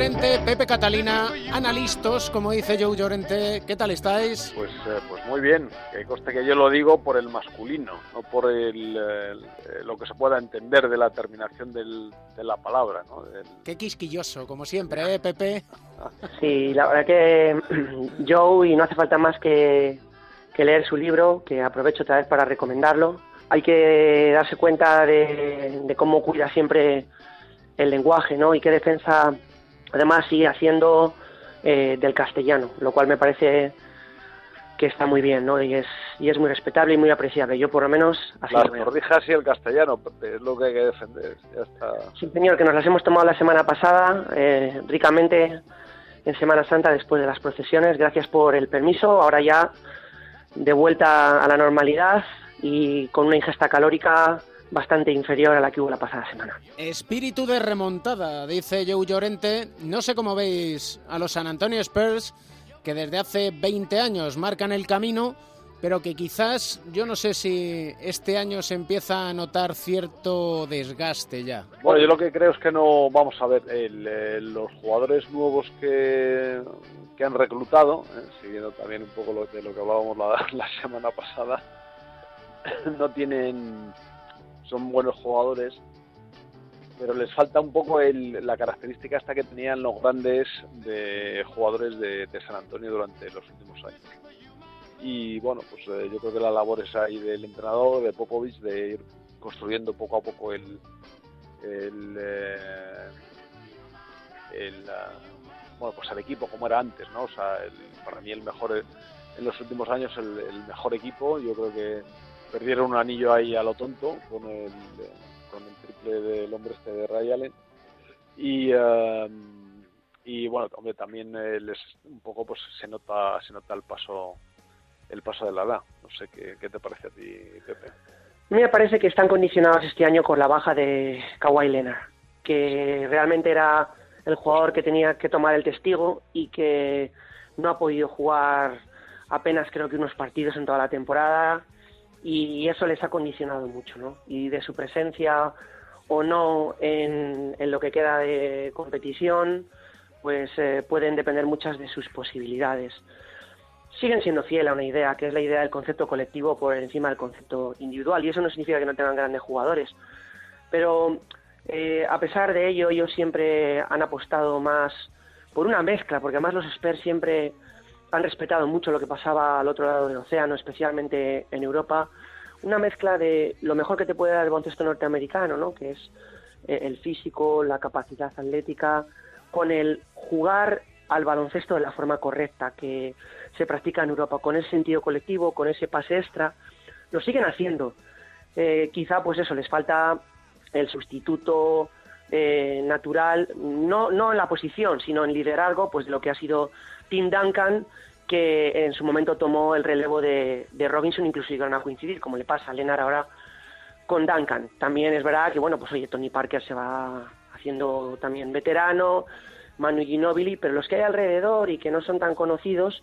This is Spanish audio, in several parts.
Llorente, Pepe Catalina, analistas, como dice Joe Llorente, ¿qué tal estáis? Pues, eh, pues muy bien, que coste que yo lo digo por el masculino, no por el, eh, lo que se pueda entender de la terminación del, de la palabra. ¿no? Qué quisquilloso, como siempre, ¿eh, Pepe? Sí, la verdad que Joe, y no hace falta más que, que leer su libro, que aprovecho otra vez para recomendarlo. Hay que darse cuenta de, de cómo cuida siempre el lenguaje, ¿no? Y qué defensa, además, sigue haciendo eh, del castellano, lo cual me parece que está muy bien, ¿no? Y es, y es muy respetable y muy apreciable. Yo, por lo menos, así las lo y el castellano, es lo que hay que defender. Ya está. Sí, señor, que nos las hemos tomado la semana pasada, eh, ricamente, en Semana Santa, después de las procesiones. Gracias por el permiso. Ahora ya de vuelta a la normalidad y con una ingesta calórica bastante inferior a la que hubo la pasada semana. Espíritu de remontada, dice Joe Llorente. No sé cómo veis a los San Antonio Spurs, que desde hace 20 años marcan el camino, pero que quizás, yo no sé si este año se empieza a notar cierto desgaste ya. Bueno, yo lo que creo es que no, vamos a ver, los jugadores nuevos que, que han reclutado, eh, siguiendo también un poco lo, de lo que hablábamos la, la semana pasada, no tienen son buenos jugadores, pero les falta un poco el, la característica hasta que tenían los grandes de jugadores de, San Antonio durante los últimos años. Y bueno, pues eh, yo creo que la labor es ahí del entrenador, de Popovich, de ir construyendo poco a poco el, el, eh, ah, bueno, pues el equipo como era antes, ¿no? O sea, para mí el mejor en los últimos años el mejor equipo, yo creo que perdieron un anillo ahí a lo tonto con el, con el triple del hombre este de Ray Allen. Y, um, y bueno, hombre, también eh, les, un poco pues se nota se nota el paso el paso de la edad. No sé qué, qué te parece a ti, Pepe. A mí me parece que están condicionados este año con la baja de Kawhi Leonard, que realmente era el jugador que tenía que tomar el testigo y que no ha podido jugar apenas creo que unos partidos en toda la temporada y eso les ha condicionado mucho, ¿no? Y de su presencia o no en, lo que queda de competición, pues eh, pueden depender muchas de sus posibilidades. Siguen siendo fiel a una idea, que es la idea del concepto colectivo por encima del concepto individual, y eso no significa que no tengan grandes jugadores. Pero eh, a pesar de ello, ellos siempre han apostado más por una mezcla, porque además los Spurs siempre han respetado mucho lo que pasaba al otro lado del océano, especialmente en Europa, una mezcla de lo mejor que te puede dar el baloncesto norteamericano, ¿no? que es eh, el físico, la capacidad atlética, con el jugar al baloncesto de la forma correcta que se practica en Europa, con ese sentido colectivo, con ese pase extra, lo siguen haciendo. Eh, quizá, pues eso, les falta el sustituto eh, natural, no, no en la posición, sino en liderazgo, pues de lo que ha sido Tim Duncan, que en su momento tomó el relevo de, Robinson, incluso llegaron a coincidir, como le pasa a Lenar ahora con Duncan. También es verdad que, bueno, pues oye, Tony Parker se va haciendo también veterano, Manu Ginobili, pero los que hay alrededor y que no son tan conocidos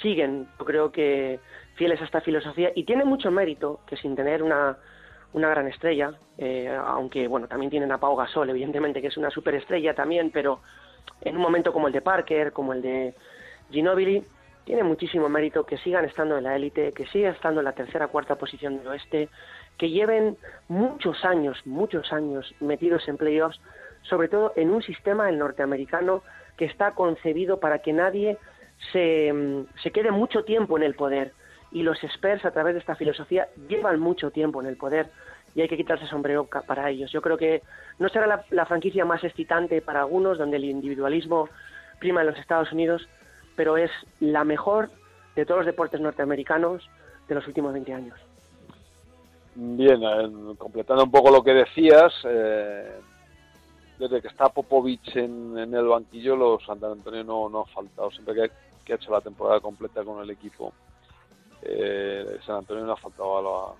siguen, yo creo que fieles a esta filosofía y tiene mucho mérito que sin tener una, una gran estrella, eh, aunque bueno, también tienen a Pau Gasol, evidentemente que es una superestrella también, pero en un momento como el de Parker, como el de Ginobili, tiene muchísimo mérito que sigan estando en la élite, que sigan estando en la tercera cuarta posición del oeste, que lleven muchos años, muchos años metidos en playoffs, sobre todo en un sistema el norteamericano que está concebido para que nadie se, se quede mucho tiempo en el poder. Y los Spurs, a través de esta filosofía, llevan mucho tiempo en el poder y hay que quitarse sombrero para ellos. Yo creo que no será la, franquicia más excitante para algunos, donde el individualismo prima en los Estados Unidos, pero es la mejor de todos los deportes norteamericanos de los últimos 20 años. Bien, eh, completando un poco lo que decías, eh, desde que está Popovich en, el banquillo, los San Antonio no, no ha faltado. Siempre que, ha hecho la temporada completa con el equipo, eh, San Antonio no ha faltado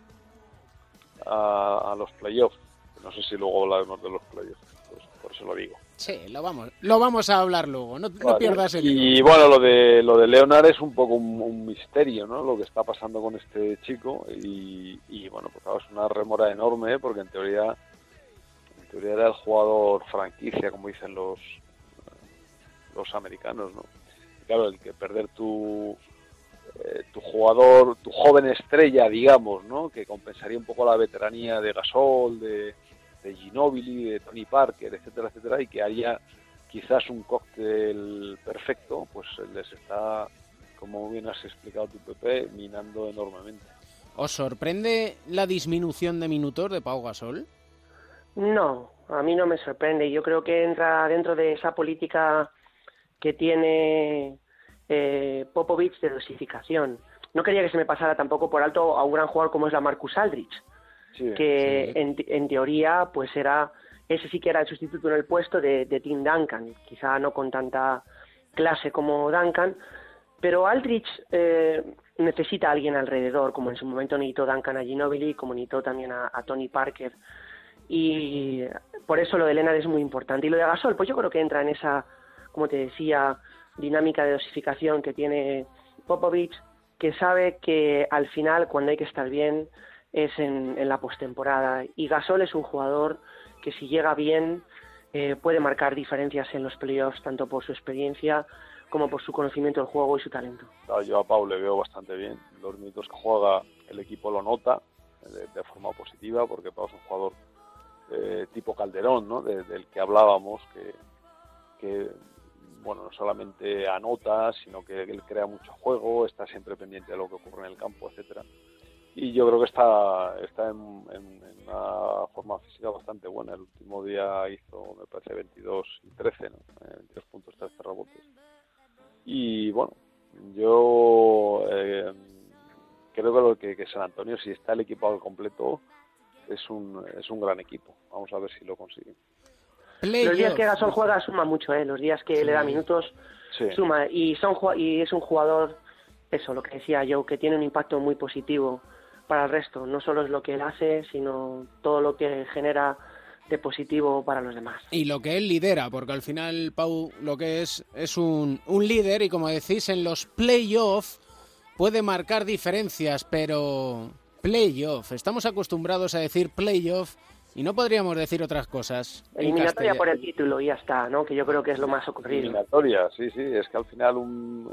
a, a, los playoffs. No sé si luego hablaremos de los playoffs, pues por eso lo digo. Sí, lo vamos, lo vamos a hablar luego, no, pierdas el Y bueno, lo de lo de Leonard es un poco un, misterio, ¿no? Lo que está pasando con este chico y, bueno, pues es una remora enorme porque en teoría en teoría era el jugador franquicia, como dicen los los americanos, ¿no? Claro, el que perder tu, eh, tu jugador, tu joven estrella, digamos, ¿no? Que compensaría un poco la veteranía de Gasol, de, de Ginobili, de Tony Parker, etcétera, etcétera, y que haría quizás un cóctel perfecto, pues les está, como bien has explicado tu Pepe, minando enormemente. ¿Os sorprende la disminución de minutos de Pau Gasol? No, a mí no me sorprende. Yo creo que entra dentro de esa política que tiene eh, Popovich de dosificación. No quería que se me pasara tampoco por alto a un gran jugador como es la Marcus Aldrich, que En, en, teoría pues era ese sí que era el sustituto en el puesto de, de Tim Duncan, quizá no con tanta clase como Duncan, pero Aldrich eh, necesita a alguien alrededor, como en su momento necesitó Duncan a Ginobili, como necesitó también a, Tony Parker. Y por eso lo de Leonard es muy importante. Y lo de Gasol, pues yo creo que entra en esa, como te decía, dinámica de dosificación que tiene Popovich, que sabe que al final, cuando hay que estar bien, es en, la postemporada. Y Gasol es un jugador que si llega bien eh, puede marcar diferencias en los playoffs, tanto por su experiencia como por su conocimiento del juego y su talento. Yo a Pau le veo bastante bien. Los minutos que juega el equipo lo nota de, forma positiva porque Pau es un jugador eh, tipo Calderón, ¿no? del que hablábamos, que bueno, no solamente anota, sino que él crea mucho juego, está siempre pendiente de lo que ocurre en el campo, etcétera. Y yo creo que está, está en, una forma física bastante buena. El último día hizo, me parece, 22 y 13, ¿no? 22 eh, puntos, 13 rebotes y bueno, yo eh, creo que, que, San Antonio, si está el equipo al completo, es un, es un gran equipo. Vamos a ver si lo Los días que Gasol juega suma mucho, ¿eh? los días que le da minutos suma. Y, son, y es un jugador, eso, lo que decía yo, que tiene un impacto muy positivo para el resto. No solo es lo que él hace, sino todo lo que genera de positivo para los demás. Y lo que él lidera, porque al final Pau lo que es es un, un líder y como decís en los playoffs puede marcar diferencias, pero playoff, estamos acostumbrados a decir playoff y no podríamos decir otras cosas. Eliminatoria por el título y ya está, ¿no? Que yo creo que es lo más ocurrido. Eliminatoria, sí, sí. Es que al final un...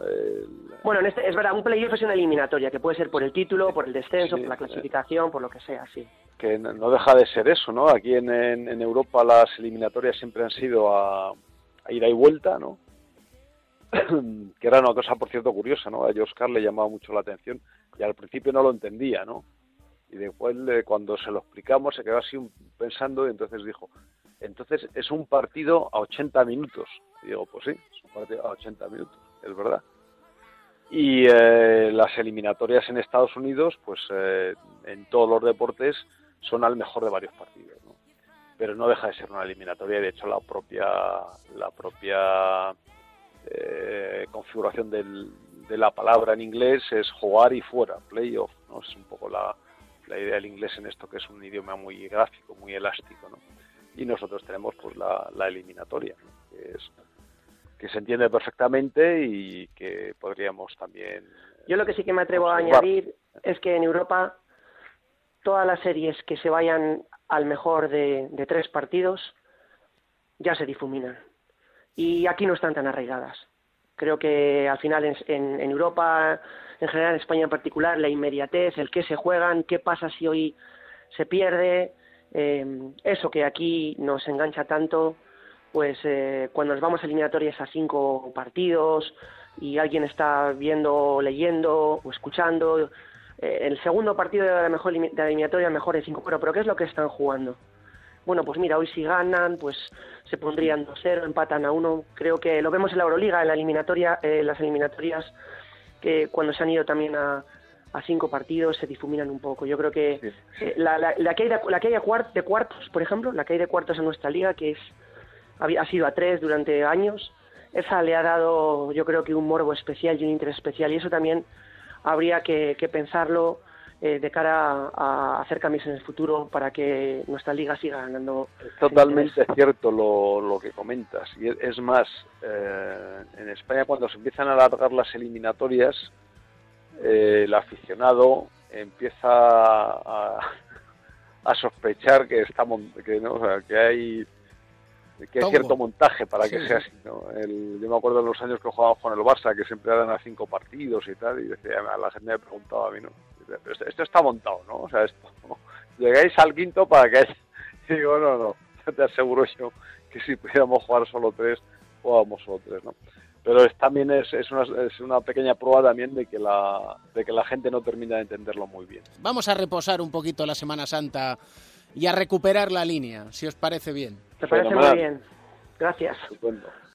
Bueno, este, es verdad, un playoff es una eliminatoria, que puede ser por el título, por el descenso, por la clasificación, por lo que sea, sí. Que no deja de ser eso, ¿no? Aquí en, en, Europa las eliminatorias siempre han sido a, a ida y vuelta, ¿no? que era una cosa, por cierto, curiosa, ¿no? A Oscar le llamaba mucho la atención y al principio no lo entendía, ¿no? Y después, cuando se lo explicamos, se quedó así pensando y entonces dijo, entonces es un partido a 80 minutos. Y digo, pues sí, es un partido a 80 minutos, es verdad. Y eh, las eliminatorias en Estados Unidos, pues eh, en todos los deportes son al mejor de varios partidos, ¿no? Pero no deja de ser una eliminatoria de hecho la propia, la propia eh, configuración de la palabra en inglés es jugar y fuera, playoff, ¿no? Es un poco la, la idea del inglés en esto que es un idioma muy gráfico, muy elástico, ¿no? Y nosotros tenemos pues la, eliminatoria, que es que se entiende perfectamente y que podríamos también. Yo lo que sí que me atrevo a añadir es que en Europa todas las series que se vayan al mejor de, de tres partidos ya se difuminan. Y aquí no están tan arraigadas. Creo que al final en, en Europa en general en España en particular, la inmediatez, el qué se juegan, qué pasa si hoy se pierde, eh, eso que aquí nos engancha tanto, pues eh, cuando nos vamos a eliminatorias a cinco partidos y alguien está viendo, leyendo o escuchando, eh, el segundo partido de la, de la eliminatoria mejor de cinco, pero, pero ¿qué es lo que están jugando? Bueno, pues mira, hoy si ganan, pues se pondrían 2-0, empatan a uno. Creo que lo vemos en la Euroliga, en la eliminatoria, en las eliminatorias que cuando se han ido también a, a cinco partidos se difuminan un poco. Yo creo que eh, la, la, la, que hay, de, la que hay de, cuartos, por ejemplo, la que hay de cuartos en nuestra liga, que es ha, sido a tres durante años, esa le ha dado yo creo que un morbo especial y un interés especial y eso también habría que, que pensarlo eh, de cara a, hacer cambios en el futuro para que nuestra liga siga ganando. Es totalmente cierto lo, lo, que comentas. Y es más, eh, en España cuando se empiezan a alargar las eliminatorias, eh, el aficionado empieza a, a sospechar que estamos que, ¿no? o sea, que hay que hay cierto montaje para que sea así. ¿no? yo me acuerdo de los años que jugábamos con el Barça, que siempre eran a cinco partidos y tal, y decía, la gente me preguntaba a mí, ¿no? Esto, está montado, ¿no? O sea, esto, llegáis al quinto para que... Y digo, no, no, te aseguro yo que si pudiéramos jugar solo tres, jugábamos solo tres, ¿no? Pero es, también es, es, una, es una pequeña prueba también de que, la, de que la gente no termina de entenderlo muy bien. Vamos a reposar un poquito la Semana Santa y a recuperar la línea, si os parece bien. Te parece muy bien. Gracias.